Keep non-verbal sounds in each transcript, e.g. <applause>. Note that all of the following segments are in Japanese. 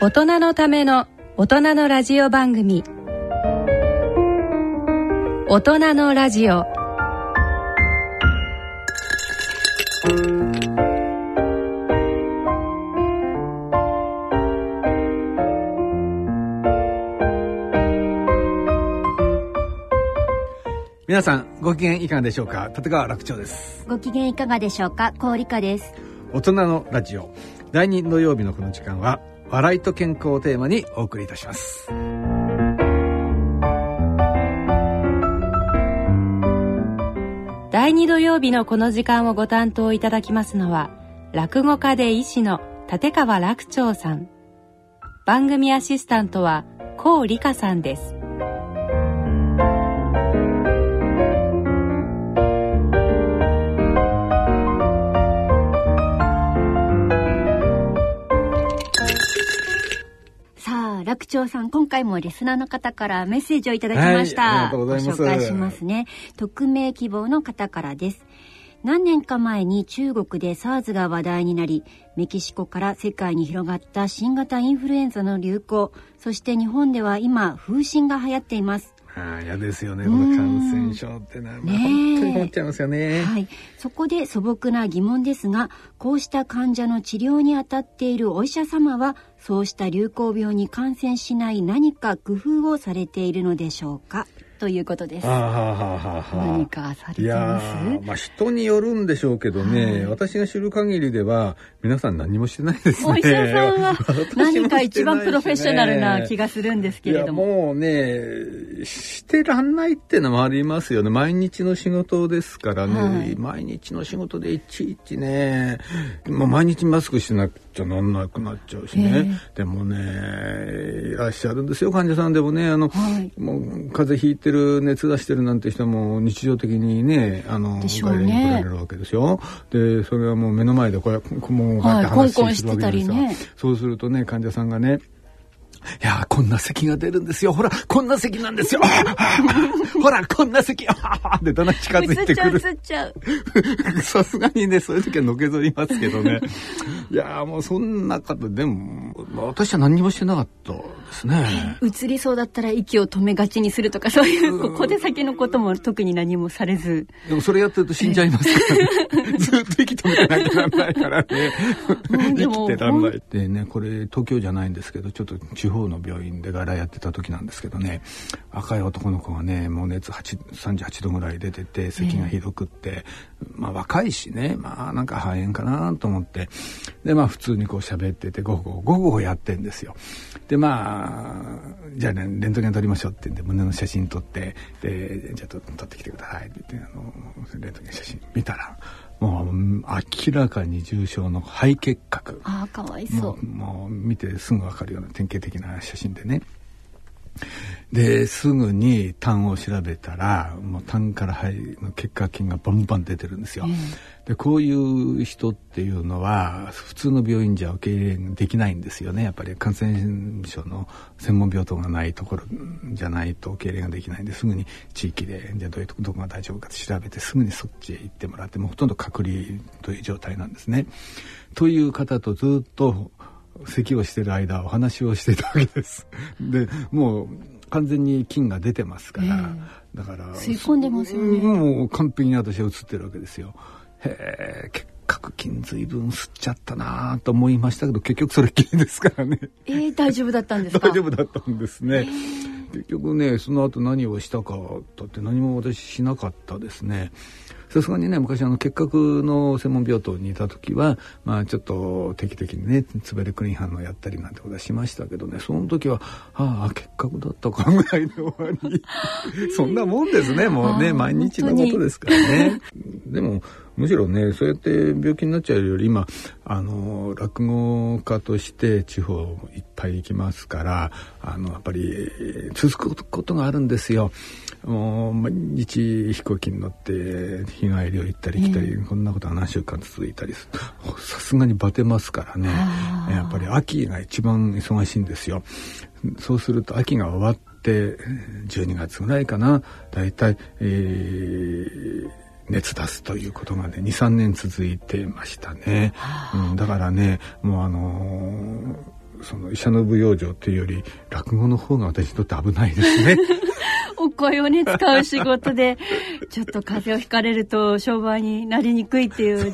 大人のための大人のラジオ番組。大人のラジオ。皆さんご機嫌いかがでしょうか？立川楽長です。ご機嫌いかがでしょうか？高理香です。大人のラジオ。第2土曜日のこの時間は笑いと健康をテーマにお送りいたします。第2土曜日のこの時間をご担当いただきますのは落語家で医師の立川楽長さん。番組アシスタントは高理香さんです。楽長さん今回もリスナーの方からメッセージをいただきました、はいありがとうございます。ご紹介しますね。匿名希望の方からです。何年か前に中国で SARS が話題になりメキシコから世界に広がった新型インフルエンザの流行。そして日本では今風疹が流行っていますああ嫌ですよねこの感染症ってのは、まあ、本当に困っちゃいますよね、はい、そこで素朴な疑問ですがこうした患者の治療に当たっているお医者様はそうした流行病に感染しない何か工夫をされているのでしょうか？ということです。何かされます？ーまあ人によるんでしょうけどね、はい。私が知る限りでは皆さん何もしてないですね。お医者さんは <laughs> 何か一番プロフェッショナルな気がするんですけれども。もうねしてらんないってのもありますよね。毎日の仕事ですからね、はい。毎日の仕事でいちいちね。もう毎日マスクしなくちゃなんなくなっちゃうしね。でもねいらっしゃるんですよ患者さんでもね。あの、はい。もう風邪ひいてる熱出してるなんて人も日常的にねあのでしょうね。に来られるわけですよ。でそれはもう目の前でこうやもうこうやってはい話するわけですよ、コンコンしてたりね。そうするとね患者さんがねいやーこんな咳が出るんですよ。ほら、こんな咳なんですよ。ほら、こんな咳。で、だんだん近づいてくる。映っちゃう <laughs> さすがにね、そういう時はのけぞりますけどね。<laughs> いやーもうそんな方、でも、まあ私は何にもしてなかったですね。映りそうだったら息を止めがちにするとかそういうここで先のことも特に何もされずでもそれやってると死んじゃいますからね。<laughs> ずっと息止めてなきゃならないからね。生きてらんない。でね、これ東京じゃないんですけど、ちょっと地方の病院で外来やってた時なんですけどね、若い男の子がね、もう熱8 38度ぐらい出てて、咳がひどくって、まあ若いしね、まあなんか肺炎かなと思って、でまあ普通にこう喋ってて、ごごごごごやってんですよ。でまあ、じゃあね、レントゲン撮りましょうって言って胸の写真撮って、で、じゃあ撮ってきてくださいって言って、あの、レントゲン写真見たら、もう明らかに重症の肺結核。あかわいそうもうもう見てすぐ分かるような典型的な写真でね。ですぐに痰を調べたらもう痰から肺の結核菌がバンバン出てるんですよ。でこういう人っていうのは普通の病院じゃ受け入れできないんですよねやっぱり感染症の専門病棟がないところじゃないと受け入れができないんですぐに地域でじゃあどういうとこが大丈夫かって調べてすぐにそっちへ行ってもらってもうほとんど隔離という状態なんですね。という方とずっと咳をしてる間お話をしてたわけです。でもう完全に菌が出てますから、だから吸い込んでますよねもう完璧に私は映ってるわけですよ。へえ結核菌随分吸っちゃったなと思いましたけど結局それっきりですからねえー、大丈夫だったんですか？<laughs> 大丈夫だったんですね。結局ねその後何をしたかだって何も私しなかったですね。さすがにね昔あの結核の専門病棟にいた時はまあちょっと定期的にねツベルクリン反応やったりなんてことはしましたけどね。その時はああ結核だったかぐらいで終わり。<laughs> そんなもんですね。もうね毎日のことですからね。でもむしろねそうやって病気になっちゃうより今あの落語家として地方いっぱい行きますからあのやっぱり続くことがあるんですよ。もう毎日飛行機に乗って日帰りを行ったり来たり、こんなことが何週間続いたりする。さすがにバテますからね。やっぱり秋が一番忙しいんですよ。そうすると秋が終わって12月ぐらいかな。大体、えー熱出すということがね23年続いてましたね、うん、だからねもうあのーその医者の舞踊場っていうより落語の方が私にとって危ないですね。<laughs> お声をね使う仕事でちょっと風邪をひかれると商売になりにくいっていう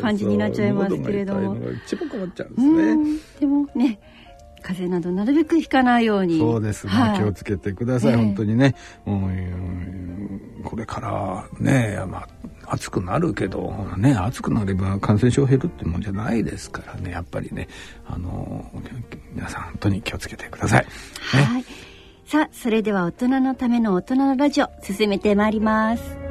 感じになっちゃいますけれども。一番困っちゃうんですね。でもね風邪などなるべくひかないように。そうですね、はい、気をつけてください、えー、本当にね。もうこれからね、まあ、暑くなるけどね暑くなれば感染症減るってもんじゃないですからね。やっぱりね。あの皆さん本当に気をつけてください、ね、はい。さあそれでは大人のための大人のラジオ進めてまいります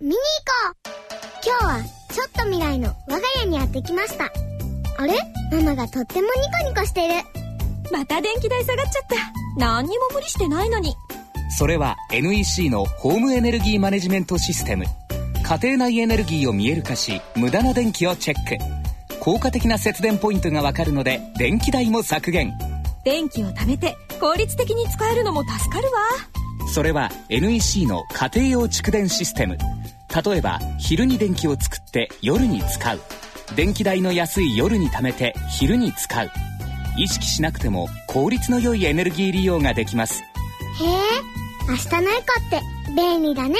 見に行こう今日はちょっと未来の我が家にやってきました。あれ？ママがとってもニコニコしてる。また電気代下がっちゃった。何にも無理してないのに。それは NEC のホームエネルギーマネジメントシステム。家庭内エネルギーを見える化し、無駄な電気をチェック。効果的な節電ポイントがわかるので、電気代も削減。電気を貯めて効率的に使えるのも助かるわ。それは NEC の家庭用蓄電システム。例えば昼に電気を作って夜に使う。電気代の安い夜に貯めて昼に使う。意識しなくても効率の良いエネルギー利用ができます。へえ明日のエコって。便利だね。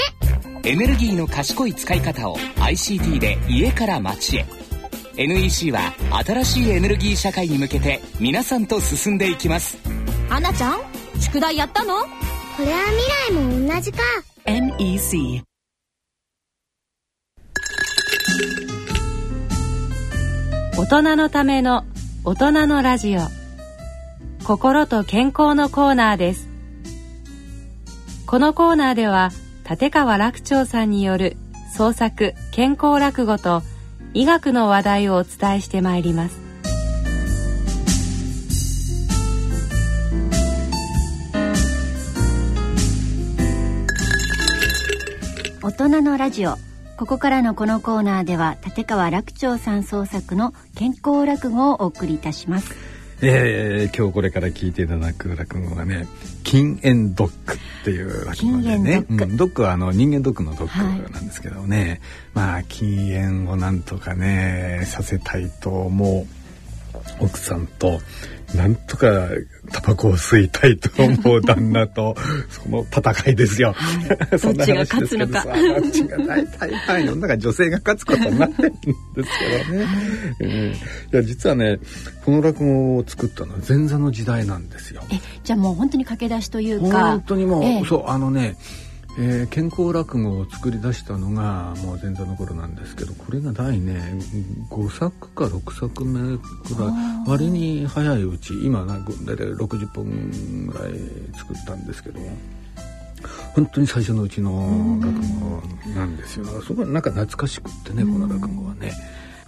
エネルギーの賢い使い方を ICT で家から街へ。NEC は新しいエネルギー社会に向けて皆さんと進んでいきます。花ちゃん宿題やったの？これは未来も同じか。NEC 大人のための大人のラジオ。心と健康のコーナーです。このコーナーでは立川楽長さんによる創作健康落語と医学の話題をお伝えしてまいります。大人のラジオ。ここからのこのコーナーでは立川楽長さん創作の健康落語をお送りいたします。えー、今日これから聞いていただく落語はね禁煙ドッグっていう落語でね。ドッグ,、うん、ドッグはあの人間ドッグのドッグなんですけどね、はい、まあ禁煙をなんとかねさせたいと思う奥さんとなんとかタバコを吸いたいと思う旦那と <laughs> その戦いですよ。はい、<laughs> どっちが勝つのか。どっちが大体はい世の中女性が勝つことになってるんですけどね。うん、いや実はねこの落語を作ったのは前座の時代なんですよ。えじゃあもう本当に駆け出しというか。本当にもう、えそうあのね。えー、健康落語を作り出したのがもう前座の頃なんですけどこれが第ね5作か6作目くらい割に早いうち今大体60本ぐらい作ったんですけども。本当に最初のうちの落語なんですよ。そこはなんか懐かしくってね、この落語はね。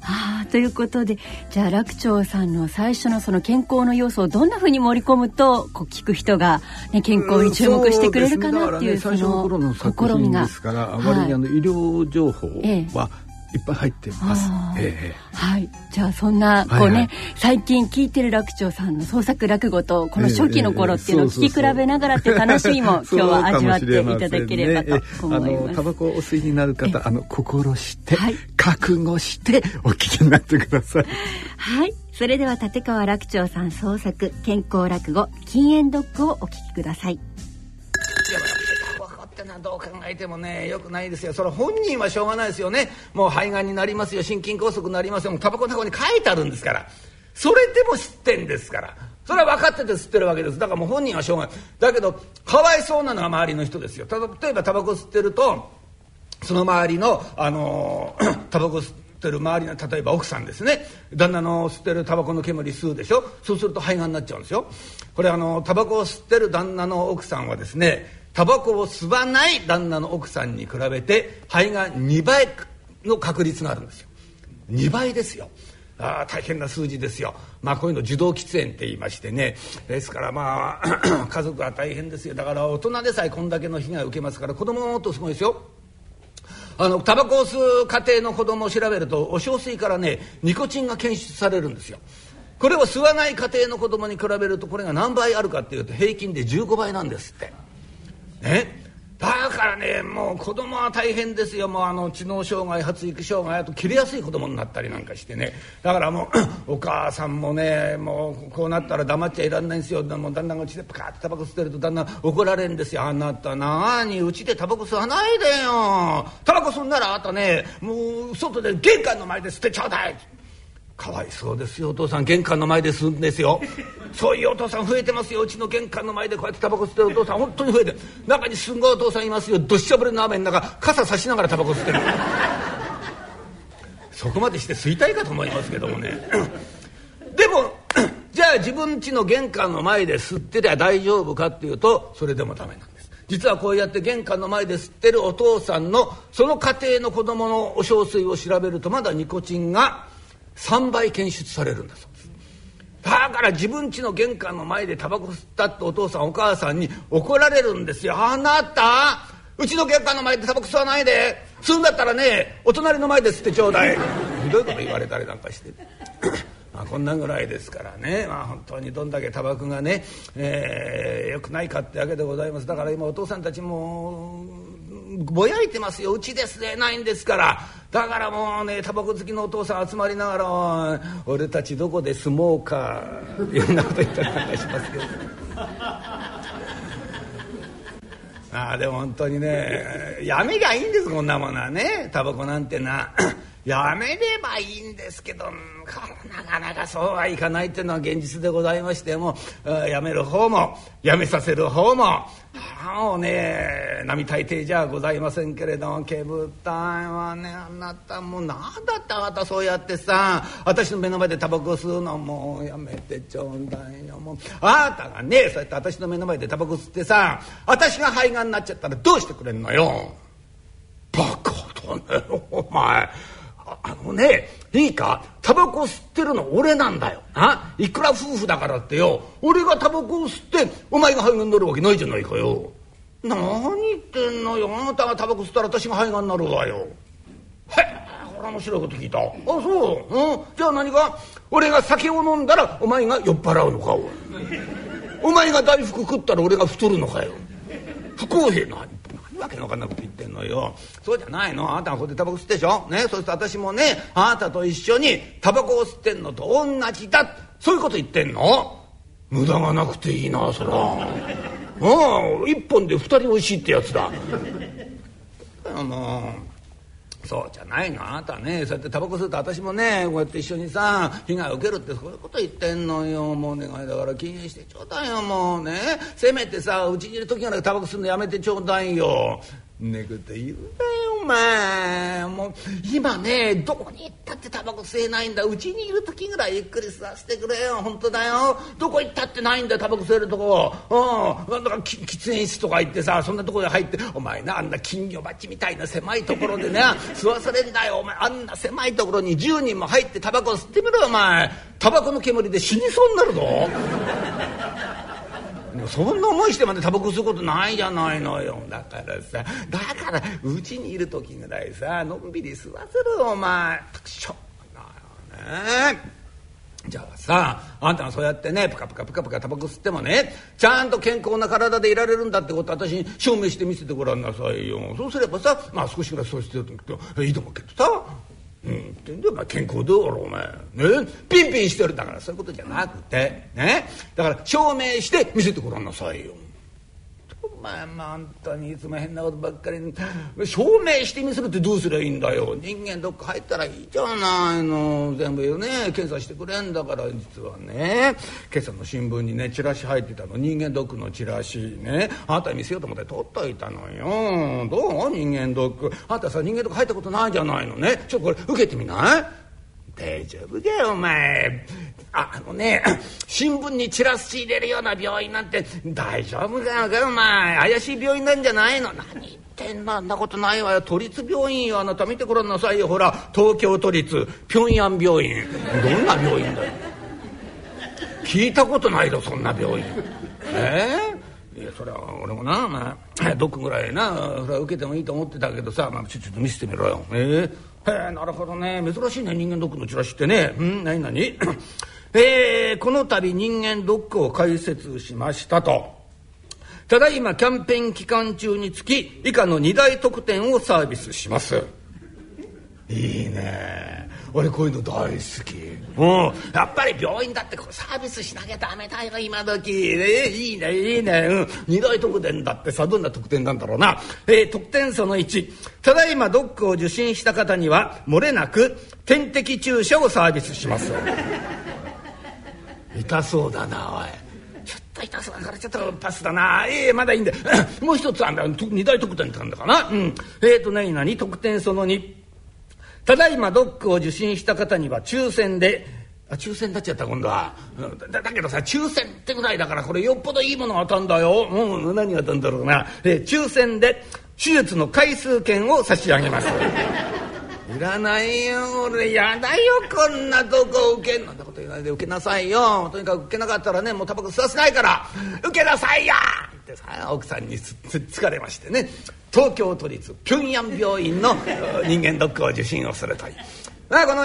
あということでじゃあ楽長さんの最初のその健康の要素をどんなふうに盛り込むとこう聞く人が、ね、健康に注目してくれるかなっていう,、その試みが。ですからあまりにあの医療情報は、いっぱい入ってます。ええ、はい。じゃあそんなこうね、はいはい、最近聞いてる楽長さんの創作落語とこの初期の頃っていうのを聞き比べながらっていう楽しみも <laughs> 今日は味わっていただければと思います。あのタバコをお吸いになる方、あの心して、はい、覚悟してお聞きになってください。はい。それでは立川楽長さん創作健康落語禁煙ドッグをお聞きください。ってのはどう考えてもねよくないですよ。それ本人はしょうがないですよね。もう肺がんになりますよ。心筋梗塞になりますよ。タバコの箱に書いてあるんですから。それでも知ってんですから。それは分かってて吸ってるわけです。だからもう本人はしょうがない。だけどかわいそうなのは周りの人ですよ。例えばタバコ吸ってるとその周りのあの <clears throat> タバコ吸ってる周りの例えば奥さんですね。旦那の吸ってるタバコの煙吸うでしょ。そうすると肺がんになっちゃうんですよ。これあのタバコを吸ってる旦那の奥さんはですねタバコを吸わない旦那の奥さんに比べて肺が2倍の確率があるんですよ。2倍ですよ。あ大変な数字ですよ。まあこういうの受動喫煙って言いましてね。ですからまあ <clears throat> 家族は大変ですよ。だから大人でさえこんだけの被害を受けますから子供ももっとすごいですよ。あのタバコを吸う家庭の子供を調べるとお小水からねニコチンが検出されるんですよ。これを吸わない家庭の子供に比べるとこれが何倍あるかっていうと平均で15倍なんですって。ね。だからねもう子供は大変ですよ。もうあの知能障害発育障害あと切れやすい子供になったりなんかしてね。だからもう <clears throat> お母さんもねもうこうなったら黙っちゃいらんないんですよ。もう旦那がうちでパカッてタバコ吸ってると旦那怒られるんですよ「あなたなにうちでタバコ吸わないでよ。タバコ吸んならあなたねもう外で玄関の前で吸ってちょうだい」かわいそうですよお父さん。玄関の前で吸うんですよ。<laughs> そういうお父さん増えてますよ。うちの玄関の前でこうやってタバコ吸ってる。お父さん本当に増えてる。中にすんごいお父さんいますよ。どっしゃぶりの雨の中傘差しながらタバコ吸ってる。そこまでして吸いたいかと思いますけどもね。<laughs> でも <coughs> じゃあ自分家の玄関の前で吸ってりゃ大丈夫かっていうとそれでもダメなんです。実はこうやって玄関の前で吸ってるお父さんのその家庭の子供のお小水を調べるとまだニコチンが3倍検出されるんだそうです。だから自分家の玄関の前でタバコ吸ったってお父さんお母さんに怒られるんですよ。あなたうちの玄関の前でタバコ吸わないで。吸うんだったらねお隣の前で吸ってちょうだい。ひどいこと言われたりなんかして。<coughs> まあこんなぐらいですからね、まあ、本当にどんだけタバコがね、えー、よくないかってわけでございます。だから今お父さんたちもぼやいてますよ。うちで吸えないんですから。だからもうねタバコ好きのお父さん集まりながら「俺たちどこで住もうか」<laughs> いろんなこと言ったりなんかしますけど。<laughs> ああでも本当にねやめりゃいいんですこんなものはねタバコなんてな。やめればいいんですけどなかなかそうはいかないっていうのは現実でございましてもやめる方もやめさせる方ももうね並大抵じゃございませんけれども煙たいはねあなたもう何だってあなたそうやってさ私の目の前でタバコ吸うのもうやめてちょうだいよもうあなたがねそうやって私の目の前でタバコ吸ってさ私が肺がんになっちゃったらどうしてくれんのよバカだねお前。あのねいいかタバコ吸ってるの俺なんだよ。ないくら夫婦だからってよ。俺がタバコを吸ってお前が肺がんになるわけないじゃないかよ。何言ってんのよ。あなたがタバコ吸ったら私が肺がんになるわよ。へえこれ面白いこと聞いた。あそう、うん、じゃあ何か俺が酒を飲んだらお前が酔っ払うのかお前が大福食ったら俺が太るのかよ。不公平な。わけのわかんなこと言ってんのよ。そうじゃないの。あなたがここでタバコ吸ってでしょ。ね。そして私もねあなたと一緒にタバコを吸ってんの。と同じだ。そういうこと言ってんの。無駄がなくていいなそら。うん。一本で二人おいしいってやつだ。あのーそうじゃないのあなたね。そうやってタバコ吸うと私もねこうやって一緒にさ被害を受けるってそういうこと言ってんのよ。もう願いだから禁煙してちょうだいよもうね。せめてさうちにいる時ならタバコ吸うのやめてちょうだいよ。ねくって言うなよ。お前もう今ねどこに行ったってタバコ吸えないんだ。うちにいる時ぐらいゆっくり吸わせてくれよ。本当だよ。どこ行ったってないんだタバコ吸えるとこ。うん。だから喫煙室とか行ってさそんなとこで入ってお前なあんな金魚鉢みたいな狭いところでね <laughs> 吸わされんだよ。お前あんな狭いところに10人も入ってタバコ吸ってみろよお前。タバコの煙で死にそうになるぞ。そんな思いしてまでタバコ吸うことないじゃないのよ。だからさだからうちにいる時ぐらいさのんびり吸わせるお前。くしょなよね。じゃあさあんたがそうやってねプカプカプカプカタバコ吸ってもねちゃんと健康な体でいられるんだってこと私に証明してみせてごらんなさいよ。そうすればさまあ少しぐらいそうしてるといいと思うけどさ。うん、ってんでお前健康どうろお前。ね？ピンピンしてる。だからそういうことじゃなくてね？だから証明して見せてごらんなさいよ。まあまあ本当にいつも変なことばっかり証明してみせるってどうすりゃいいんだよ。人間どっか入ったらいいじゃないの。全部よね。検査してくれんだから実はね。今朝の新聞にねチラシ入ってたの。人間ドックのチラシね。あなたに見せようと思って取っといたのよ。どう？人間ドック。あんたさ人間ドック入ったことないじゃないのね。ちょっとこれ受けてみない？大丈夫だよお前。ああのね <coughs> 新聞にチラシ入れるような病院なんて大丈夫だよお前。怪しい病院なんじゃないの？何言ってんの？あんなことないわよ。都立病院よ。あなた見てごらんなさいよ。ほら東京都立平安病院。どんな病院だよ。聞いたことないよそんな病院。え？えー、いやそれは俺もな、まあ、ドックぐらいなそれは受けてもいいと思ってたけどさ、まあ、ちょっと見せてみろよ。え？えーへえなるほどね。珍しいね。人間ドックのチラシってね。うん何何？<coughs> えー、この度人間ドックを開設しましたと。ただいまキャンペーン期間中につき以下の2大特典をサービスします。いいね。俺こういうの大好き。うん。やっぱり病院だってこうサービスしなきゃダメだよ今時。ねいいねいいね。うん。2大特典だってさどんな特典なんだろうな、えー、特典その1ただいまドックを受診した方には漏れなく点滴注射をサービスします。痛そうだなおい。ちょっと痛そうだからちょっとパスだな。ええー、まだいいんだもう一つあんだ二大特典ってあんだかな。うん。えーと何々特典その2ただいまドックを受診した方には抽選であ抽選になっちゃった今度は。だだけどさ抽選ってぐらいだからこれよっぽどいいものが当たんだよ。うん何が当たんだろうな、えー、抽選で手術の回数券を差し上げます。<laughs> いらないよ俺。やだよこんなとこ受けん。なんてこと言わないで受けなさいよ。とにかく受けなかったらねもうタバコ吸わせないから。受けなさいよってさ奥さんにつつかれましてね。東京都立平壌病院の <laughs> 人間ドックを受診をするという。まあ、この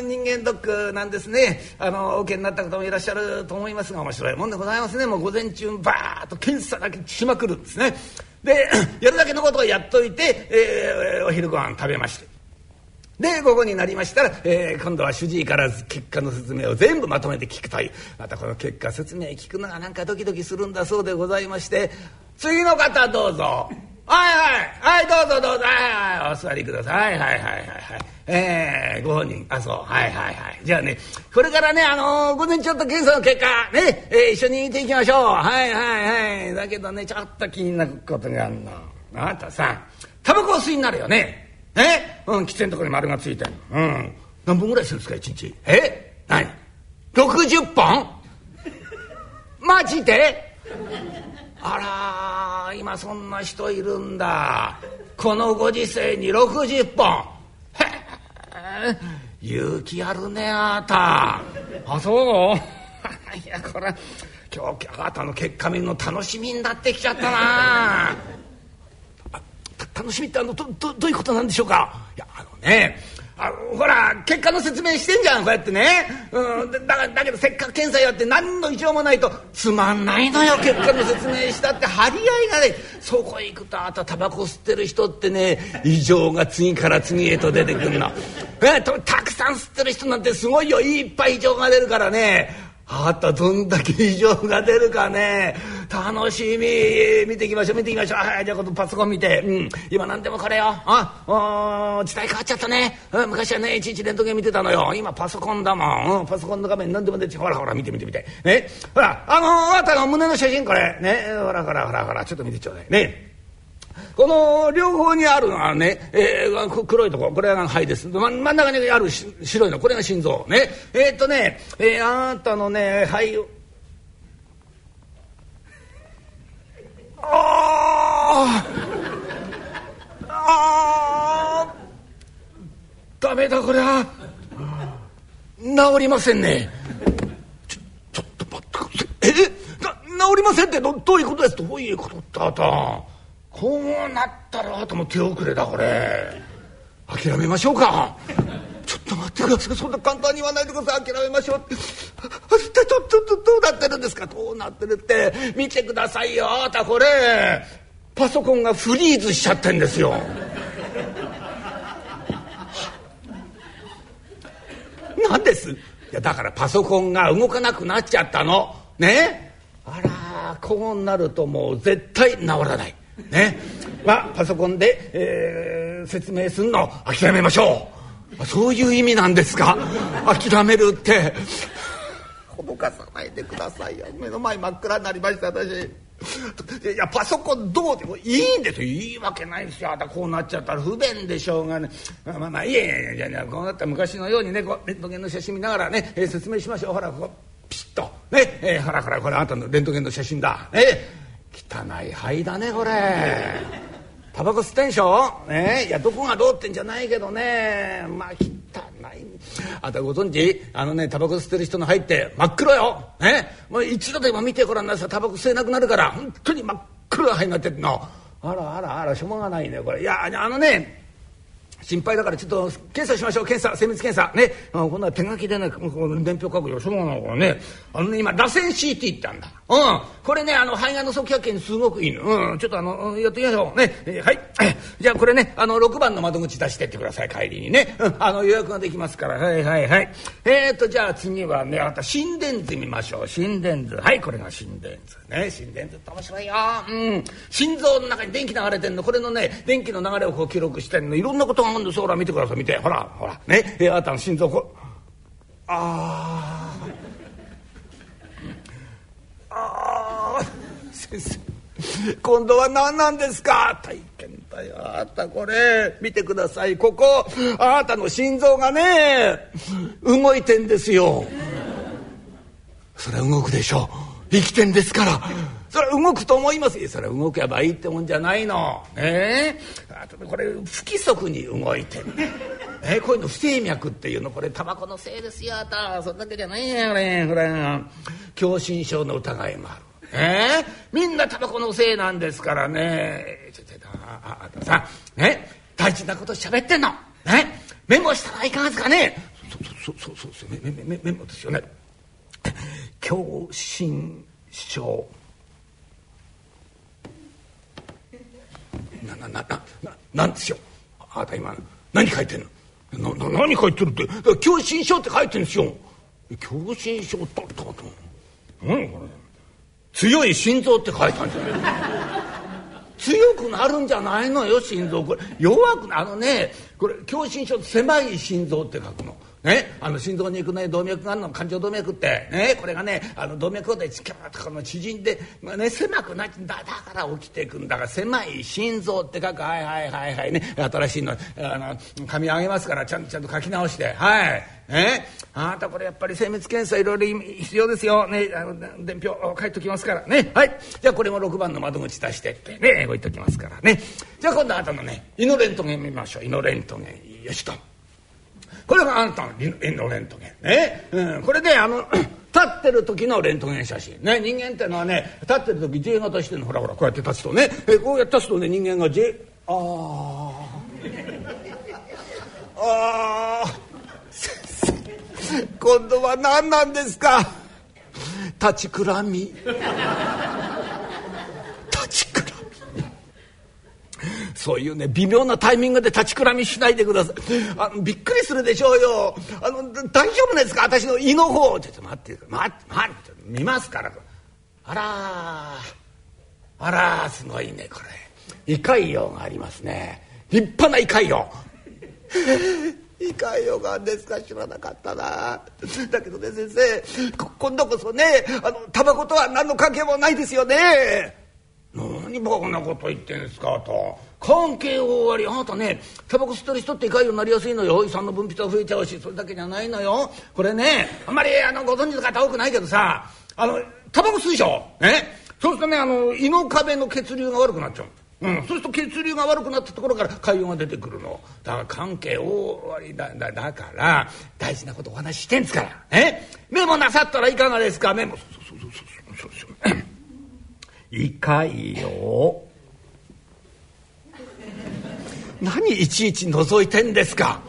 人間ドックなんですね。あのお受けになった方もいらっしゃると思いますが面白いもんでございますね。もう午前中バーッと検査だけしまくるんですね。で <clears throat> やるだけのことをやっといて、えー、お昼ご飯食べまして。で午後になりましたら、えー、今度は主治医から結果の説明を全部まとめて聞くという。またこの結果説明聞くのがなんかドキドキするんだそうでございまして次の方どうぞ。はいはい。はいどうぞどうぞ。はいはい。お座りください。はいはいはいはい。えー、ご本人あそう。はいはいはい。じゃあねこれからねあのー、午前ちょっと検査の結果ね、えー、一緒に見ていきましょう。はいはいはい。だけどねちょっと気になることがあるの。あなたさタバコを吸いになるよね。え？うん喫煙のところに丸がついてるうん。何本ぐらいするんですか一日？え？何？60本？マジで？あら今そんな人いるんだ。このご時世に60本。へえ勇気あるねあなた。あそう？<laughs> いやこれ今日あなたの結果見るの楽しみになってきちゃったな楽しみってあのどどどういうことなんでしょうか？いやあのねあのほら結果の説明してんじゃんこうやってね、うん、だだけどせっかく検査やって何の異常もないとつまんないのよ結果の説明したって。張り合いがねそこへ行くとあとタバコ吸ってる人ってね異常が次から次へと出てくるの。えとたくさん吸ってる人なんてすごいよ。いっぱい異常が出るからね。あったどんだけ異常が出るかね。楽しみ。見ていきましょう見ていきましょう。はいじゃあパソコン見て、うん、今何でもこれよ。あお時代変わっちゃったね、うん、昔はねいちいちレントゲン見てたのよ。今パソコンだもん、うん、パソコンの画面何でも出てほらほら見て見て見て。ね。ほらあのあなたの胸の写真これ。ね。ほらほらほらほらちょっと見てちょうだい。ね。この両方にあるのはね、えー、黒いとここれが肺です。真ん中にある白いのこれが心臓ね。えー、っとね、えー、あなたのね肺をああダメだこりゃ。治りませんね。ちょちょっと待ってください。え？治りませんってどどういうことです？どういうこと？ったこうなったらあとも手遅れだこれ。諦めましょうか。ちょっと待ってください。そんな簡単に言わないでください。諦めましょうって。一体どどどうなってるんですか？どうなってるって。見てくださいよあたこれ。パソコンがフリーズしちゃってんですよ。何です？いやだからパソコンが動かなくなっちゃったの。ね？あらこうなるともう絶対治らない。ね。まあパソコンで、えー、説明すんの諦めましょう。そういう意味なんですか諦めるって。脅かさないでくださいよ。目の前真っ暗になりました私。いやパソコンどうでもいいんですよ。いいわけないですよ。あたこうなっちゃったら不便でしょうがね。まあまあまあいやいやいやいやこうなったら昔のようにねこうレントゲンの写真見ながらね、えー、説明しましょう。ほらこうピシッと。ね、えー、ほらほらこれあなたのレントゲンの写真だ。ね。汚い灰だねこれ。タバコ吸ってんでしょ、ね、いやどこがどうってんじゃないけどね。まあ汚い。あたご存知？あのねタバコ吸ってる人の灰って真っ黒よ、ね、もう一度でも見てごらんなさい。タバコ吸えなくなるから。本当に真っ黒な灰になってんの。あらあらあらしょうがないねこれ。いやあのね心配だからちょっと検査しましょう。検査精密検査。ね。あこんな手書きでねこの伝票書くよしょうがないからね。あのね今螺旋 CT ってあんだ。うん。これねあの肺がんの側脚系にすごくいいの。うん。ちょっとあのやってみましょう。ね、えーはい。<clears throat> じゃあこれねあの6番の窓口出してってください。帰りにね、うん、あの予約ができますから。はいはいはい。えー、っとじゃあ次はねあなた心電図見ましょう。心電図。はいこれが心電図。ね。心電図って面白いよ。うん。心臓の中に電気流れてんの。これのね電気の流れをこう記録してんの。いろんなことがあるんです。ほら見てください。見て。ほらほら。ね。え、あなたの心臓こああああ先生今度は何なんですか？大変だよ。あなたこれ見てください。ここあなたの心臓がね動いてんですよ。それは動くでしょう。生きてんですから。それは動くと思います。よそれは動けばいいってもんじゃないの。ね。えあとこれ不規則に動いてる。え <laughs> こういうの不整脈っていうの。これタバコのせいですよあたそれだけじゃないやねこれ狭心症の疑いもある。えー、みんなタバコのせいなんですからね。ちょちょああたさね。大事なこと喋ってんの。ね。メモしたらいかがですかね。そうそうそうそうメメメメモですよね狭心症なななななんですよあなた今何書いてんの？なな何書いてるって？狭心症って書いてるんですよ。狭心症だったと。何これ？強い心臓って書いたんじゃない強くなるんじゃないのよ心臓。これ弱くあのねこれ狭心症狭い心臓って書くの。ね、あの心臓に行くね動脈があるの感情動脈ってねこれがねあの動脈でキャーッとこの縮んで、まあね、狭くなっだだから起きていくんだから狭い心臓って書くはいはいはいはいね新しいのあの紙あげますからちゃんとちゃんと書き直してはいえ？あなたこれやっぱり精密検査いろいろ必要ですよ。ね、あの伝票書いときますからね。はい。じゃあこれも6番の窓口出してってね、こう言っときますからね。じゃあ今度あなたのね、胃のレントゲン見ましょう。胃のレントゲン。よしと。これがあなたの胃のレントゲン。ね。うん、これで、あの、<clears throat> 立ってる時のレントゲン写真。ね、人間ってのはね、立ってる時 J 型してるの。ほらほら、こうやって立つとね。えこうやって立つとね、人間が J、ああ。ああ。今度は何なんですか？立ちくらみ立ちくらみそういうね微妙なタイミングで立ちくらみしないでください。あのびっくりするでしょうよ。あの大丈夫ですか？私の胃の方。ちょっと待って待って待って見ますからあらあらすごいねこれ。胃潰瘍がありますね。立派な胃潰瘍。<laughs> 胃潰瘍がんですか？知らなかったな。だけどね先生今度こそねあのタバコとは何の関係もないですよね。何バカなこと言ってんですかと。関係大ありあなたねタバコ吸ってる人って胃潰瘍になりやすいのよ。胃酸の分泌は増えちゃうしそれだけじゃないのよ。これねあんまりあのご存知の方多くないけどさあのタバコ吸うでしょねそうするとねあの胃の壁の血流が悪くなっちゃう。うん、そうすると血流が悪くなったところから潰瘍が出てくるの。だから関係大ありだだだから大事なことお話ししてんですから。え？メモなさったらいかがですか？メモ。そうそうそうそうそう。そう胃潰瘍何いちいち覗いてんですか？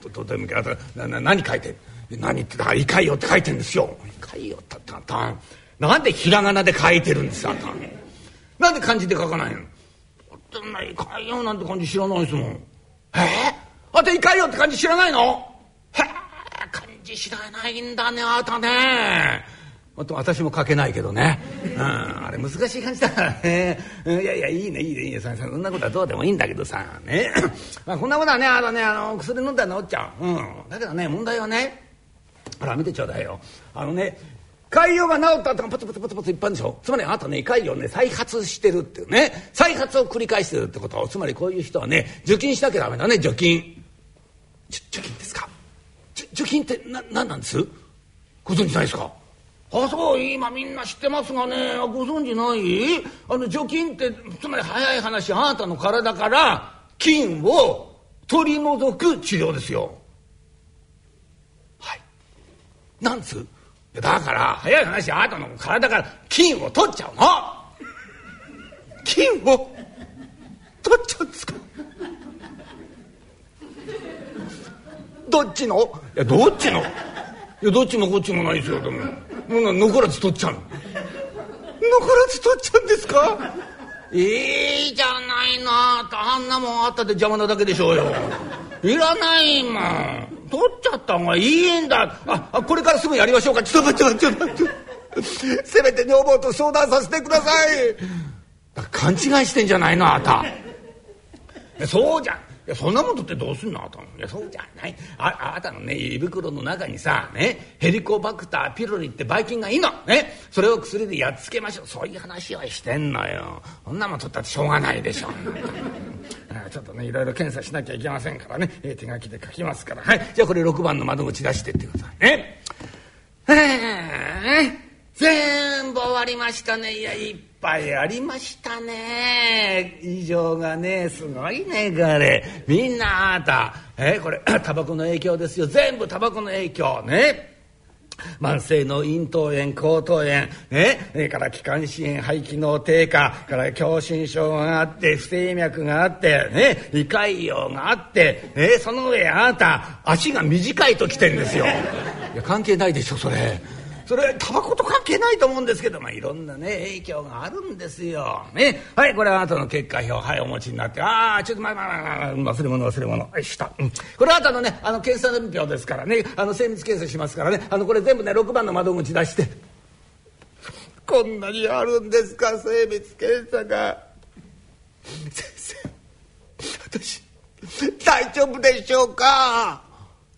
ととてもなな何書いて何言ってだから胃潰瘍って書いてるんですよ胃潰瘍ったたたなんでひらがなで書いてるんですかなんで漢字で書かないのってんな胃潰瘍なんて漢字知らないですもん。えー、あんた胃潰瘍って漢字知らないのへえ漢字知らないんだねあなたね。私も書けないけどね、うん、あれ難しい感じだからね、いやいやいいねいいねいいね。そんなことはどうでもいいんだけどさね。<coughs> まあこんなことはねあのねあの薬飲んだら治っちゃう、うん、だけどね問題はねほら見てちょうだいよ。あのね潰瘍が治った後がポツポツポツポツいっぱいでしょ。つまりあなたね潰瘍ね再発してるっていうね。再発を繰り返してるってこと。つまりこういう人はね除菌しなきゃダメだね除菌。除菌ですか？除菌ってな何なんです？ご存知ないですか？あそう今みんな知ってますがねご存知ない？あの除菌ってつまり早い話あなたの体から菌を取り除く治療ですよ。はい。なんつう？だから早い話あなたの体から菌を取っちゃうの。菌を取っちゃうんですか？どっちの？いやどっちの？いやどっちもこっちもないですよでも。もう残らず取っちゃうの。残らず取っちゃうんですか？いいじゃないなあんなもんあったで邪魔なだけでしょうよ。いらないもん。取っちゃった方がいいんだ。ああこれからすぐやりましょうか。ちょっと待ってちょっと待って。せめて女房と相談させてください。勘違いしてんじゃないのあなた。そうじゃ。んいやそんなもん取ってどうすんの？あなたいやそうじゃない。ああなたのね胃袋の中にさねヘリコバクターピロリってばい菌がいいの。ね。それを薬でやっつけましょう。そういう話をしてんのよ。そんなもん取ったってしょうがないでしょ <laughs> ちょっとねいろいろ検査しなきゃいけませんからね、え、手書きで書きますから。はい。じゃあこれ6番の窓口出してってくださいね。え全部終わりましたね。いやいっぱいありましたね。異常がねすごいねこれみんなあなた。えこれ <clears throat> タバコの影響ですよ。全部タバコの影響ね。慢性の咽頭炎喉頭炎。ねそれから気管支炎肺機能低下。から狭心症があって不整脈があってね胃潰瘍があって。ねその上あなた足が短いときてんですよ。いや関係ないでしょそれ。それタバコと関係ないと思うんですけど、まあ、いろんなね影響があるんですよ。ね、はいこれはあなたの結果表はいお持ちになってああちょっとまあまあまあ忘れ物忘れ物。はいした、うん、これはあなたのねあの検査年表ですからね。あの精密検査しますからね。あのこれ全部ね6番の窓口出して。こんなにあるんですか精密検査が。先生私大丈夫でしょうか？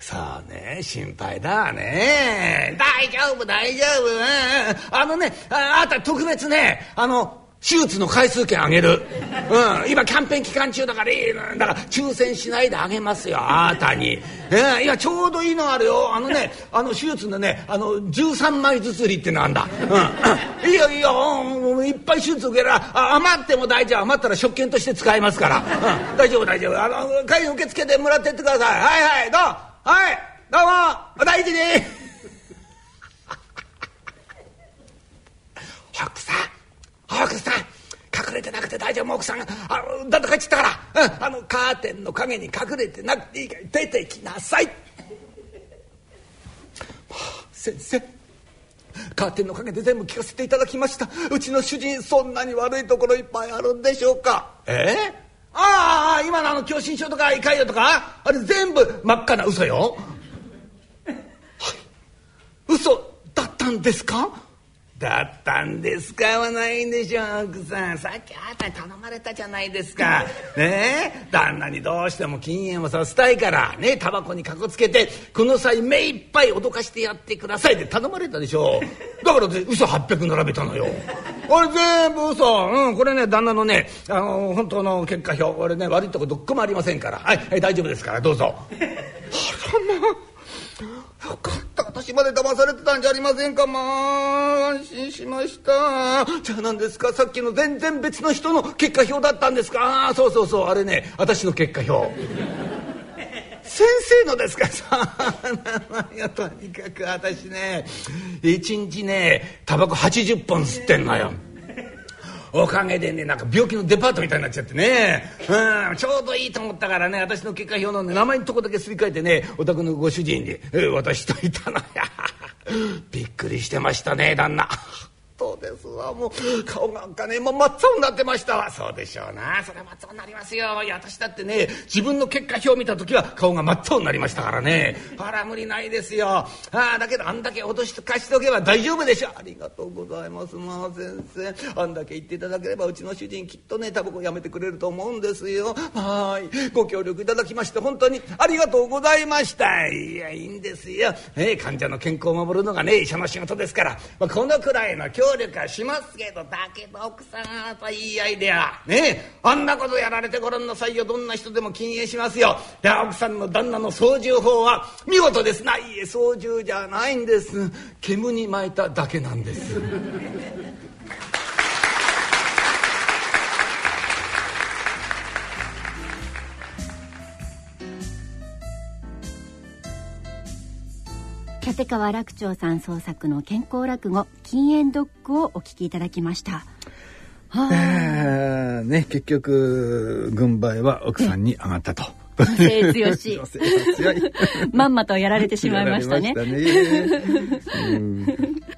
さあね心配だね大丈夫大丈夫、あのねああた特別ねあの手術の回数券あげる。うん。今キャンペーン期間中だからいいだから抽選しないであげますよ、あなたに。え今ちょうどいいのあるよ。あのね、あの手術のね、あの、13枚ずつ売りってのあんだ。うん。いいよいいよ。いっぱい手術受けら、余っても大丈夫。余ったら食券として使えますから。うん。大丈夫大丈夫。あの、会員受付でもらってってください。はいはい、どう？はいどうもお大事に。奥さん奥さん隠れてなくて大丈夫奥さん。あのだって帰っちゃったから、うん、あのカーテンの陰に隠れてなくていいから出てきなさい、先生カーテンの陰で全部聞かせていただきました。うちの主人そんなに悪いところいっぱいあるんでしょうか。え？ーああ今のあの狭心症とか胃潰瘍とか？あれ全部真っ赤な嘘よ。はい、嘘だったんですか？だったんですか？はないんでしょう奥さん。さっきあなたに頼まれたじゃないですか。<laughs> ね？え旦那にどうしても禁煙をさせたいからね？タバコにかこつけてこの際目いっぱい脅かしてやってください。って頼まれたでしょ。だからで嘘800並べたのよ。あれ全部嘘。うんこれね旦那のねあの本当の結果表。俺ね悪いとこどっこもありませんから。はい、はい、大丈夫ですからどうぞ。<laughs> あらま。あよかった私まで騙されてたんじゃありませんか。まあ安心しました。じゃあ何ですか？さっきの全然別の人の結果表だったんですか？あそうそうそう。あれね私の結果表。先生のですか？さあいやとにかく私ね一日ねタバコ80本吸ってんのよ。おかげでねなんか病気のデパートみたいになっちゃってね、うん、ちょうどいいと思ったからね私の結果表の、ね、名前のとこだけすり替えてねお宅のご主人に、えー、渡しといたのやびっくりしてましたね旦那。そうですわ。もう顔なんかねもう真っ青になってましたわ。そうでしょうな。それは真っ青になりますよ。いや私だってね自分の結果表を見た時は顔が真っ青になりましたからね。あら無理ないですよ。ああだけどあんだけ脅しかしておけば大丈夫でしょ。ありがとうございます。まあ先生。あんだけ言っていただければうちの主人きっとねタバコやめてくれると思うんですよ。はい。ご協力いただきまして本当にありがとうございました。いやいいんですよ、え患者の健康を守るのがね医者の仕事ですから、まあ、このくらいの力はしますけどだけど奥さんあなたいいアイデアねあんなことやられてごらんなさいよ。どんな人でも禁煙しますよ。いや奥さんの旦那の操縦法は見事です。ないえ操縦じゃないんです。煙に巻いただけなんです。立川楽長さん創作の健康落語禁煙ドッグをお聞きいただきました。はあ、えー、ね、結局軍配は奥さんに上がったと。女性強し。<laughs> 強い。<laughs> まんまとやられてしまいましたね。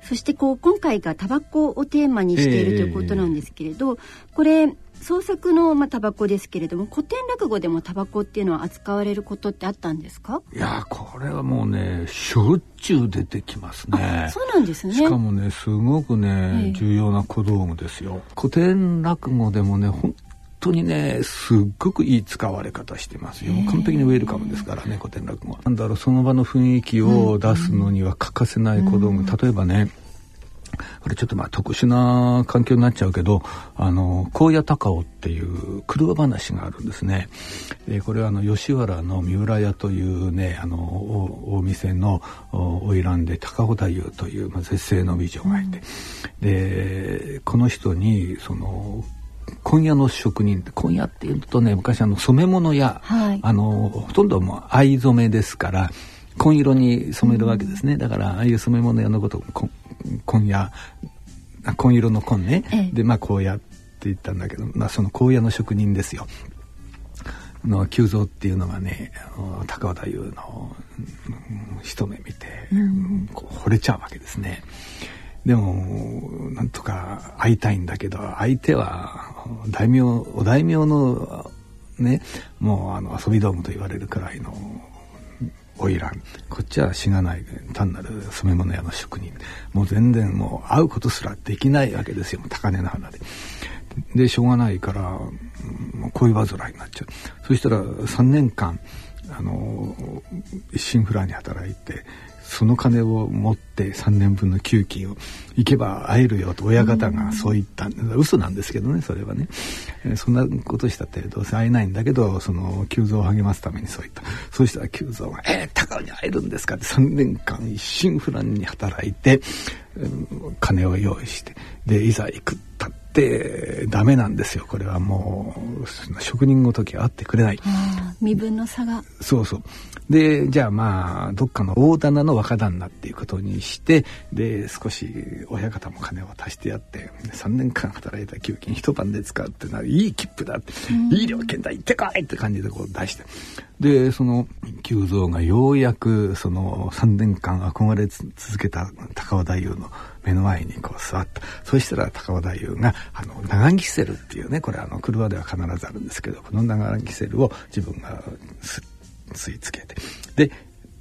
そしてこう今回がタバコをテーマにしているということなんですけれど、これ創作のまあタバコですけれども古典落語でもタバコっていうのは扱われることってあったんですか？いやこれはもうねしょっちゅう出てきますね。そうなんですね。しかもねすごくね、ええ。重要な小道具ですよ。古典落語でもね本当にねすっごくいい使われ方してますよ、完璧にウェルカムですからね古典落語は。なんだろうその場の雰囲気を出すのには欠かせない小道具、例えばねこれちょっとまあ特殊な環境になっちゃうけど、あの、荒野高尾っていう車話があるんですね。でこれはあの、吉原の三浦屋というね、あの、おお店のお花魁で高尾太夫という、まあ、絶世の美女がいて、で、この人に、その、今夜の職人今夜っていうとね昔あの染め物屋、はい。あのほとんどもう藍染めですから紺色に染めるわけですね、だからああいう染め物屋のことをこ紺屋あ紺色の紺ね、ええでまあ荒野って言ったんだけど、まあ、その荒野の職人ですよ。の久蔵っていうのがね高尾太夫の、うん一目見て、こう惚れちゃうわけですね。でもなんとか会いたいんだけど相手は大名お大名のねもうあの遊び道具と言われるくらいの花魁こっちはしがない。単なる染め物屋の職人。もう全然もう会うことすらできないわけですよ。高嶺の花で。でしょうがないからうんもう恋煩いになっちゃう。そしたら3年間あの一心不乱に働いてその金を持って3年分の給金を行けば会えるよと親方がそう言ったんで嘘なんですけどねそれはね、えーそんなことしたってどうせ会えないんだけどその急増を励ますためにそう言った。そうしたら急増が「えー、高尾に会えるんですか?」って3年間一心不乱に働いて、うん金を用意してでいざ行くったってダメなんですよこれはもう職人ごときは会ってくれない。身分の差がそうそう。で、じゃあまあ、どっかの大棚の若旦那っていうことにして、で、少し親方も金を足してやって、3年間働いた給金一晩で使うってのは、いい切符だって、いい料金だ、行ってこいって感じでこう出して。で、その、久蔵がようやく、その3年間憧れ続けた高尾太夫の目の前にこう座った。そしたら高尾太夫が、あの、長木セルっていうね、これあの、車では必ずあるんですけど、この長木セルを自分が吸い付けてで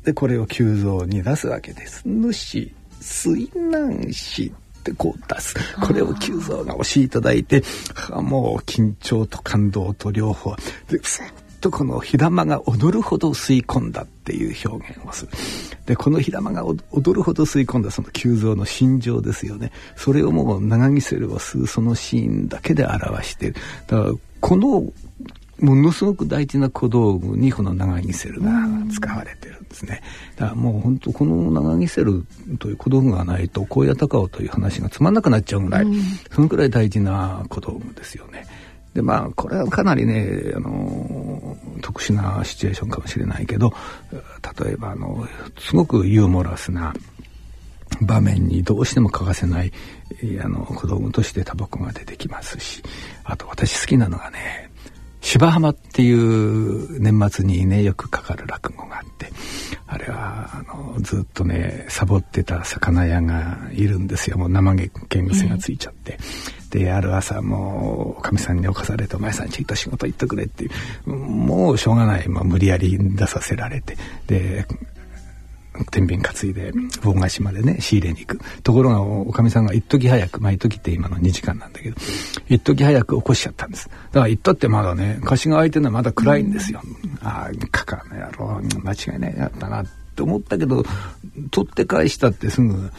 でこれを急増に出すわけです。主水難しってこう出すこれを急増が押しいただいてもう緊張と感動と両方でとこの火玉が踊るほど吸い込んだっていう表現をする。でこの火玉が踊るほど吸い込んだその急増の心情ですよねそれをもう長ぎせるを吸うそのシーンだけで表しているだからこのものすごく大事な小道具にこの長木セルが使われてるんですね。だからもう本当この長木セルという小道具がないと荒野高尾という話がつまんなくなっちゃうぐらい、そのくらい大事な小道具ですよね。でまあこれはかなりねあの特殊なシチュエーションかもしれないけど例えばあのすごくユーモラスな場面にどうしても欠かせないあの小道具としてタバコが出てきますしあと私好きなのがね芝浜っていう年末にねよくかかる落語があってあれはあのずっとねサボってた魚屋がいるんですよもう生毛癖がついちゃって。である朝もうおかみさんに起こされて「お前さんちょっと仕事行っとくれ」っていうもうしょうがない、まあ、無理やり出させられてで天秤担いで盆菓子までね仕入れに行く。ところがおかみさんが一時早くまあ一時って今の2時間なんだけど一時早く起こしちゃったんです。だから行ったってまだね貸しが開いてるのはまだ暗いんですよ、ああカカの野郎間違いないやったなって思ったけど取って返したってすぐうん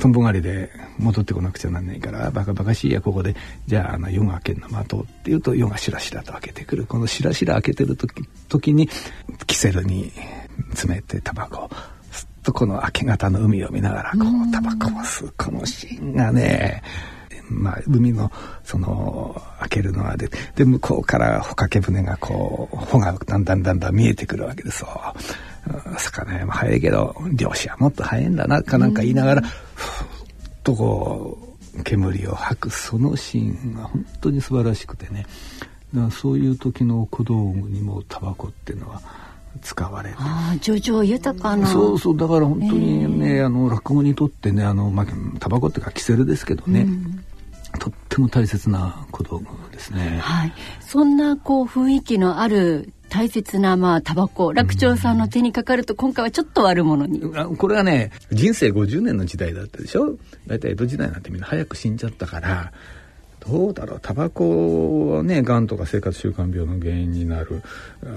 とんぼ狩りで戻ってこなくちゃなんないからバカバカしいやここで。じゃああの夜が明けるの待とうっていうと夜がしらしらと開けてくる。このしらしら開けてる時時にキセルに詰めてタバコ。をすっとこの明け方の海を見ながらこうタバコを吸うこのシーンがねまあ、海のその開けるのはでで向こうから帆掛け船がこう帆がだんだんだんだん見えてくるわけですよ。うん魚屋も早いけど漁師はもっと早いんだなかなんか言いながらふーっとこう煙を吐くそのシーンが本当に素晴らしくてね。だからそういう時の小道具にもタバコっていうのは使われて。ああ叙情豊かな。そうそうだから本当にね、えー、あの落語にとってねあの、まあ、タバコっていうかキセルですけどね、うんとっても大切な小道具ですね。はい。そんなこう雰囲気のある大切なまあタバコ。楽長さんの手にかかると今回はちょっと悪者に、うん、これはね人生50年の時代だったでしょ？大体江戸時代なんてみんな早く死んじゃったからどうだろう。タバコはねがんとか生活習慣病の原因になる。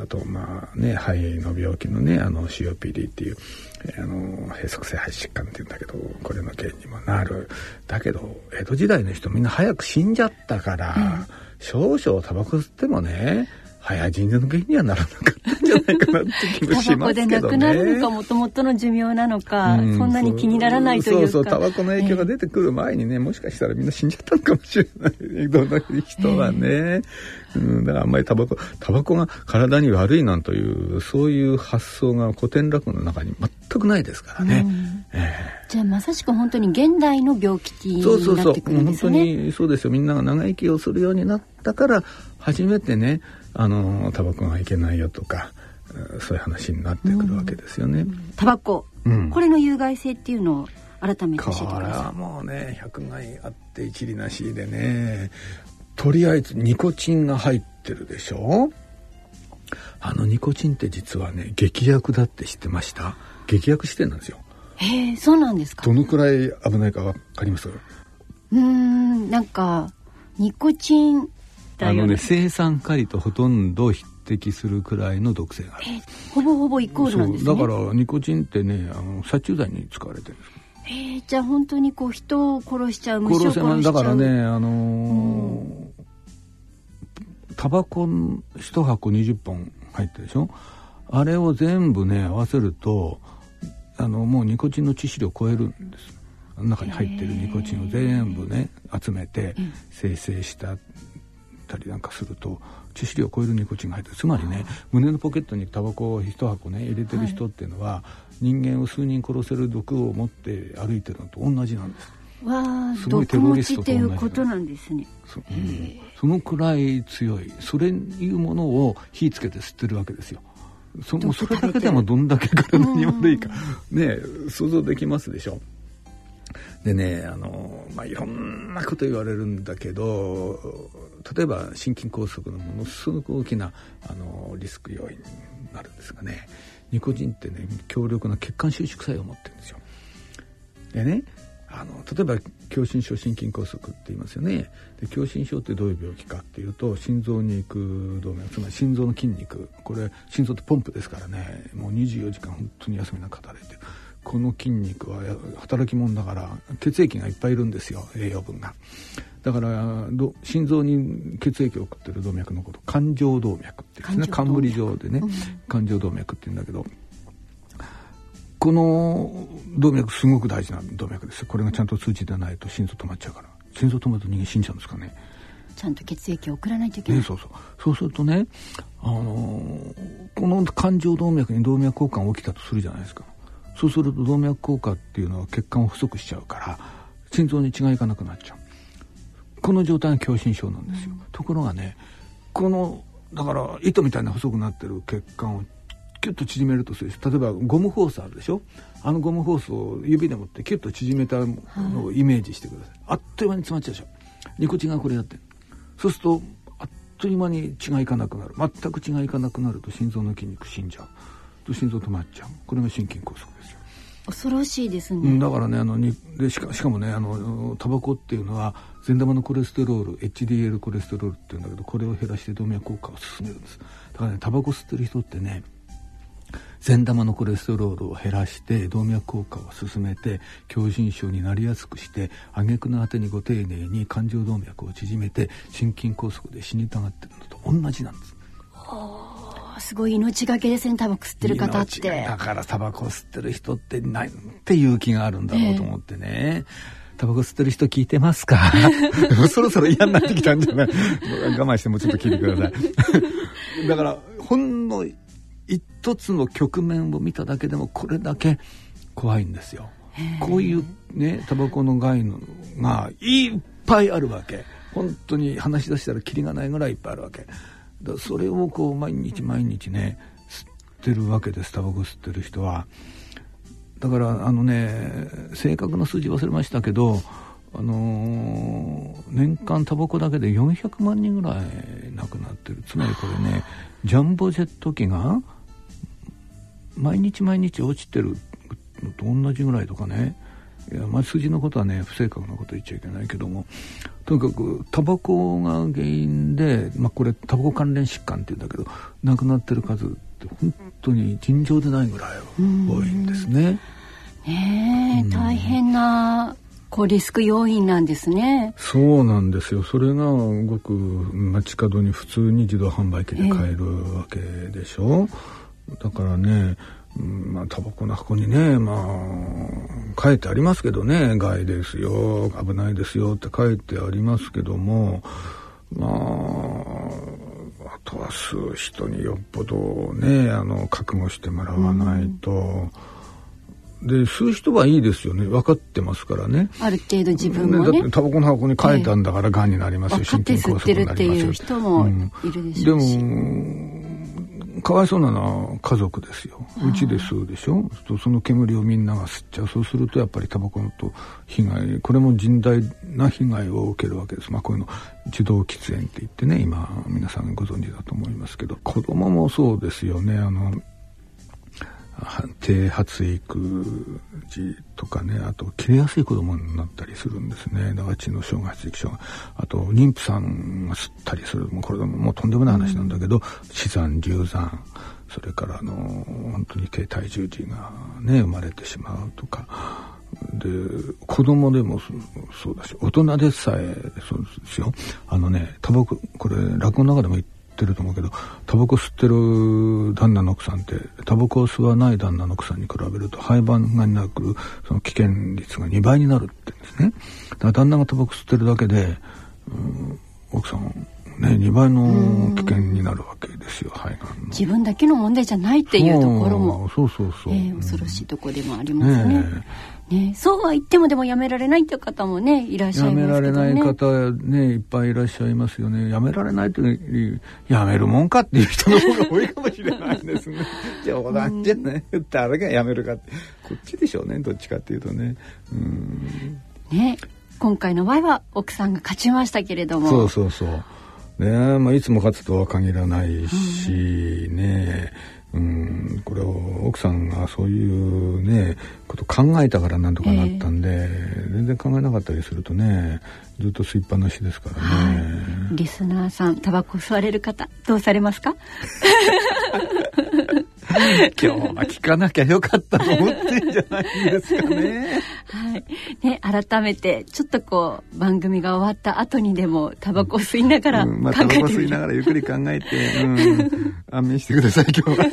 あとまあね肺の病気のねあの COPD っていうあの閉塞性肺疾患っていうんだけどこれの原因にもなる。だけど江戸時代の人みんな早く死んじゃったから、うん、少々タバコ吸ってもね早人の原因にはならなかったんじゃないかなって気もしますけどね。タバコで亡くなるのかもともとの寿命なのか、うん、そんなに気にならないというか。そうそう、タバコの影響が出てくる前にね、もしかしたらみんな死んじゃったのかもしれない。どの人はね。うん、だからあんまりタバコ、タバコが体に悪いなんという、そういう発想が古典落語の中に全くないですからね。うんえー、じゃあまさしく本当に現代の病気になってくるんですね。そうそうそう。本当にそうですよ。みんなが長生きをするようになったから、初めてね、あのタバコがいけないよとかそういう話になってくるわけですよね。タバコ、うん、これの有害性っていうのを改めて。これはもうね百害あって一理なしでねとりあえずニコチンが入ってるでしょ？あのニコチンって実はね劇薬だって知ってました？劇薬してんですよ。へえそうなんですか？どのくらい危ないかわかります？うんなんかニコチンあのね生酸カリとほとんど匹敵するくらいの毒性がある、ほぼほぼイコールなんですね。だからニコチンってねあの殺虫剤に使われてるんですえー、じゃあ本当にこう人を殺しちゃう虫を殺しだからねあのー、タバコ一箱20本入ってるでしょ？あれを全部ね合わせるとあのもうニコチンの致死量超えるんです。中に入ってるニコチンを全部ね集めて生成したたりなんかすると致死量を超えるニコチンが入ってる。つまりね胸のポケットにタバコを一箱ね入れてる人っていうのは、はい、人間を数人殺せる毒を持って歩いてるのと同じなんです。わあ、すごいテロリストと同じことなんですね。そ,、うん、そのくらい強い、それいうものを火つけて吸ってるわけですよ。そもそれだけでもどんだけ体に悪いか、ね想像できますでしょ。でねあの、まあ、いろんなこと言われるんだけど例えば心筋梗塞のものすごく大きなあのリスク要因になるんですがねニコチンってね強力な血管収縮作用を持ってるんですよ。でねあの例えば狭心症心筋梗塞って言いますよねで狭心症ってどういう病気かっていうと心臓に行く動脈つまり心臓の筋肉これ心臓ってポンプですからねもう24時間本当に休みなく働いてるこの筋肉は働き者だから血液がいっぱいいるんですよ栄養分が。だから心臓に血液を送ってる動脈のこと冠状動脈って言うんですね。冠状でね、冠状動脈って言うんだけどこの動脈すごく大事な動脈です。これがちゃんと通じてないと心臓止まっちゃうから。心臓止まると人間死んじゃうんですかね。ちゃんと血液を送らないといけない、そうそう。そうするとね、あのー、この冠状動脈に動脈交換が起きたとするじゃないですかそうすると動脈硬化っていうのは血管を不足しちゃうから心臓に血がいかなくなっちゃう。この状態が狭心症なんですよ、うん、ところがねこのだから糸みたいな細くなってる血管をキュッと縮めるとする例えばゴムホースあるでしょ？あのゴムホースを指で持ってキュッと縮めたのをイメージしてください、あっという間に詰まっちゃうでしょ。ニコチンがこれやって。るそうするとあっという間に血がいかなくなる。全く血がいかなくなると心臓の筋肉死んじゃうと心臓止まっちゃう。これが心筋梗塞ですよ。恐ろしいですね、だからねあのにでしかしかもねあのタバコっていうのは善玉のコレステロール HDL コレステロールっていうんだけどこれを減らして動脈硬化を進めるんです。だからねタバコ吸ってる人ってね善玉のコレステロールを減らして動脈硬化を進めて狭心症になりやすくして挙句の果てにご丁寧に冠状動脈を縮めて心筋梗塞で死にたがってるのと同じなんです。すごい命がけですねタバコ吸ってる方って。だからタバコ吸ってる人ってなんて勇気があるんだろうと思ってね、えー、タバコ吸ってる人聞いてますか？<laughs> そろそろ嫌になってきたんじゃない？我慢してもうちょっと聞いてください。<laughs> だからほんの一つの局面を見ただけでもこれだけ怖いんですよ。こういうねタバコの害のがいっぱいあるわけ。本当に話し出したらキリがないぐらいいっぱいあるわけだそれをこう毎日毎日ね吸ってるわけです。タバコ吸ってる人は。だからあのね正確な数字忘れましたけどあのー、年間タバコだけで400万人ぐらい亡くなってる。つまりこれねジャンボジェット機が毎日毎日落ちてるのと同じぐらいとかねいやまあ、数字のことはね不正確なこと言っちゃいけないけどもとにかくタバコが原因で、まあ、これタバコ関連疾患っていうんだけど亡くなってる数って本当に尋常でないぐらい多いんですね。ねえ、大変なこうリスク要因なんですね。そうなんですよ。それがごく街角に普通に自動販売機で買えるわけでしょ。えー、だからね、まあ、タバコの箱にね、まあ、書いてありますけどね、害ですよ、危ないですよって書いてありますけども、まあ、あとは吸う人によっぽどね、あの、覚悟してもらわないと、うんで吸う人はいいですよね分かってますからね。ある程度自分もね、ね、だってタバコの箱に書いたんだからがんになりますよ、えー、心筋梗塞になりますよ。人もいるでしょうし、うん、でもかわいそうなのは家族ですよ。うちで吸うでしょ。その煙をみんなが吸っちゃう。そうするとやっぱりタバコのと被害これも甚大な被害を受けるわけです。まあこういうの受動喫煙って言ってね今皆さんご存知だと思いますけど。子供もそうですよね。あの低発育児とかねあと切れやすい子供になったりするんですね。だから知能障害発育障害あと妊婦さんが吸ったりする。もうこれでももうとんでもない話なんだけど、うん、死産流産。それからあの本当に低体重児がね生まれてしまうとか。で子供でもそうだし大人でさえそうですよ。あのねタバコこれ落語の中でも言ってってると思うけどタバコ吸ってる旦那の奥さんってタバコを吸わない旦那の奥さんに比べると肺盤がなくその危険率が2倍になるって言うんですね。だから旦那がタバコ吸ってるだけで、うん、奥さんね、2倍の危険になるわけですよ肺がん自分だけの問題じゃないっていうところもそうそうそう、えー、恐ろしいところでもありますね。ねね、そうは言ってもでもやめられないっていう方もねいらっしゃいますけどね。やめられない方ねいっぱいいらっしゃいますよね。やめられないというやめるもんかっていう人の方が多いかもしれないですね。<laughs> 冗談じゃない。誰がやめるかってこっちでしょうねどっちかっていうとね。うんね今回の場合は奥さんが勝ちましたけれども。そうそうそう。ね。まあ、いつも勝つとは限らないしね、うん、これを奥さんがそういうねこと考えたからなんとかなったんで、えー、全然考えなかったりするとねずっと吸いっぱなしですからね、はい、リスナーさんタバコ吸われる方どうされますか？<laughs> <laughs> 今日は聞かなきゃよかったと思ってんじゃないんですかね。はい。ね、改めて、ちょっとこう、番組が終わった後にでも、タバコ吸いながら考えてみ、うん、まあ、タバコ吸いながらゆっくり考えて、うん、安眠してください、今日は。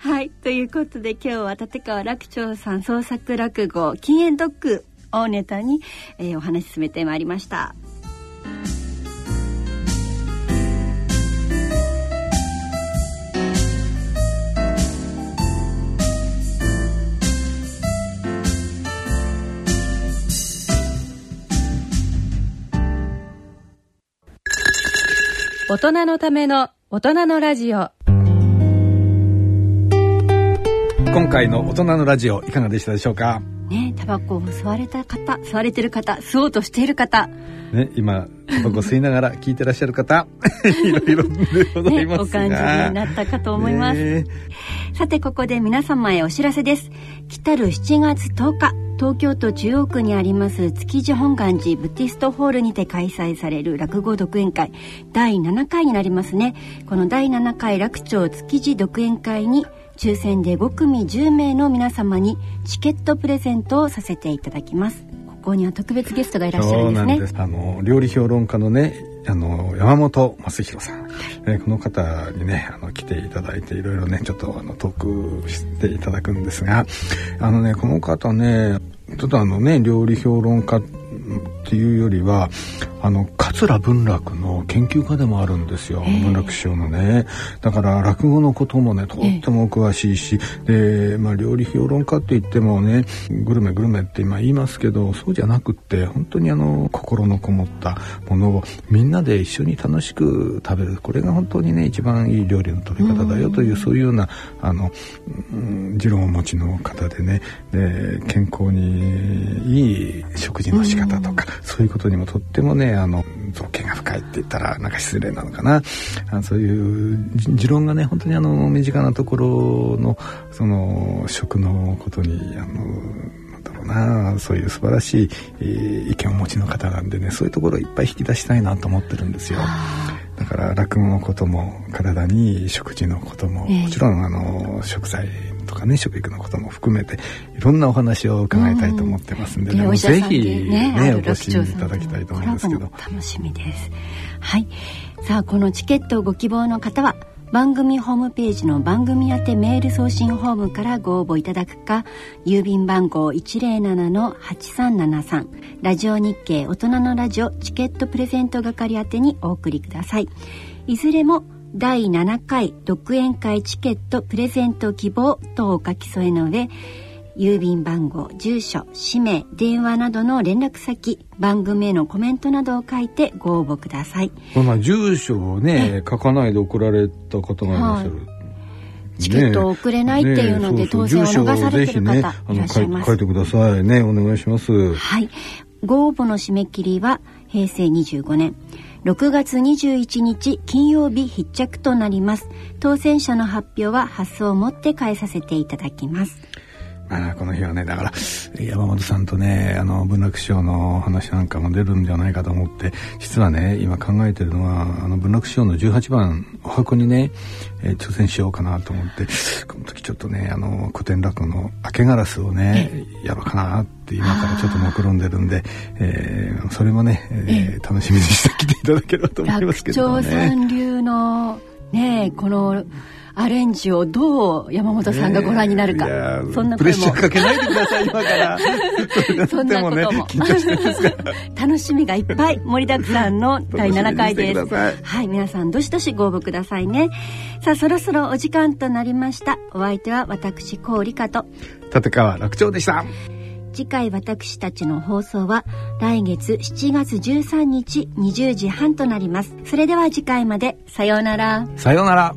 <laughs> はい。ということで、今日は立川楽長さん創作落語、禁煙ドッグをネタに、えー、お話進めてまいりました。大人のための大人のラジオ。今回の大人のラジオいかがでしたでしょうか？ねタバコを吸われた方吸われてる方吸おうとしている方。ね今タバコ吸いながら <laughs> 聞いてらっしゃる方 <laughs> いろいろでございますが、ね、お感じになったかと思います、ね、さてここで皆様へお知らせです。来たる7月10日東京都中央区にあります築地本願寺ブティストホールにて開催される落語独演会第7回になりますね。この第7回楽町築地独演会に抽選で5組10名の皆様にチケットプレゼントをさせていただきます。ここには特別ゲストがいらっしゃるんですね。あの料理評論家のねあの山本正弘さん、えー、この方にねあの来ていただいていろいろねちょっとあのトークしていただくんですがあのねこの方ねちょっとあのね料理評論家っていうよりはあの桂文楽の研究家でもあるんですよ、文楽師匠のね。だから落語のこともねとっても詳しいし、で、まあ、料理評論家って言ってもねグルメグルメって今言いますけどそうじゃなくって本当にあの心のこもったものをみんなで一緒に楽しく食べる。これが本当にね一番いい料理の取り方だよという、そういうようなあの、うん、持論をお持ちの方でねで健康にいい食事の仕方とか、そういうことにもとってもねあの造形が深いって言ったらなんか失礼なのかな。あそういう持論がね本当にあの身近なところのその食のことにあのなんだろうなそういう素晴らしい、えー、意見をお持ちの方なんでねそういうところをいっぱい引き出したいなと思ってるんですよ。だから落語のことも体に食事のことも、もちろんあの食材とかね食育のことも含めていろんなお話を伺いたいと思ってますんで、ね、うん、ぜひね、ねお越しいただきたいと思いますけど。楽しみです。はい。さあこのチケットをご希望の方は番組ホームページの番組宛てメール送信ホームからご応募いただくか郵便番号107-8373ラジオ日経大人のラジオチケットプレゼント係宛てにお送りください。いずれも第7回独演会チケットプレゼント希望とお書き添えの上郵便番号住所氏名電話などの連絡先番組へのコメントなどを書いてご応募ください。まあ住所をね書かないで送られた方がいらっしゃる。はいチケットを送れないっていうので、当選を逃されてる方いらっしゃいます。書いてくださいね。お願いします。はい。ご応募の締め切りは平成25年6月21日金曜日必着となります。当選者の発表は発送をもって返させていただきます。あこの日はねだから山本さんとねあの文楽師匠の話なんかも出るんじゃないかと思って実はね今考えてるのはあの文楽師匠の18番お箱にね、えー、挑戦しようかなと思ってこの時ちょっとねあの古典落語の「明けガラス」をねやろうかなって今からちょっと目論んでるんで、えー、それもね、えー、楽しみにしてきていただければと思いますけどね。楽長さん流のねこのアレンジをどう山本さんがご覧になるか、えー、そんなプレッシャーかけないでください今から。そんなことも楽しみがいっぱい盛りだくさんの第7回です。はい皆さんどしどしご応募くださいね。さあそろそろお時間となりました。お相手は私高理香と。立川楽長でした。次回私たちの放送は来月7月13日20時半となります。それでは次回まで。さようなら。さようなら